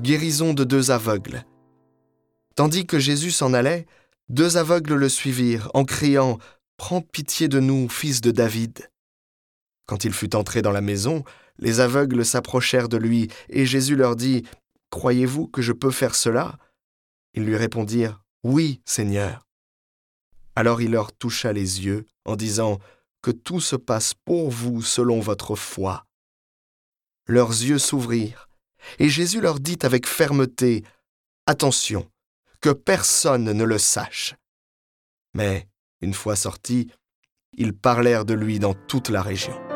guérison de deux aveugles. Tandis que Jésus s'en allait, deux aveugles le suivirent en criant ⁇ Prends pitié de nous, fils de David !⁇ Quand il fut entré dans la maison, les aveugles s'approchèrent de lui, et Jésus leur dit ⁇ Croyez-vous que je peux faire cela ?⁇ Ils lui répondirent ⁇ Oui, Seigneur. Alors il leur toucha les yeux en disant ⁇ Que tout se passe pour vous selon votre foi. Leurs yeux s'ouvrirent, et Jésus leur dit avec fermeté ⁇ Attention, que personne ne le sache. Mais, une fois sortis, ils parlèrent de lui dans toute la région.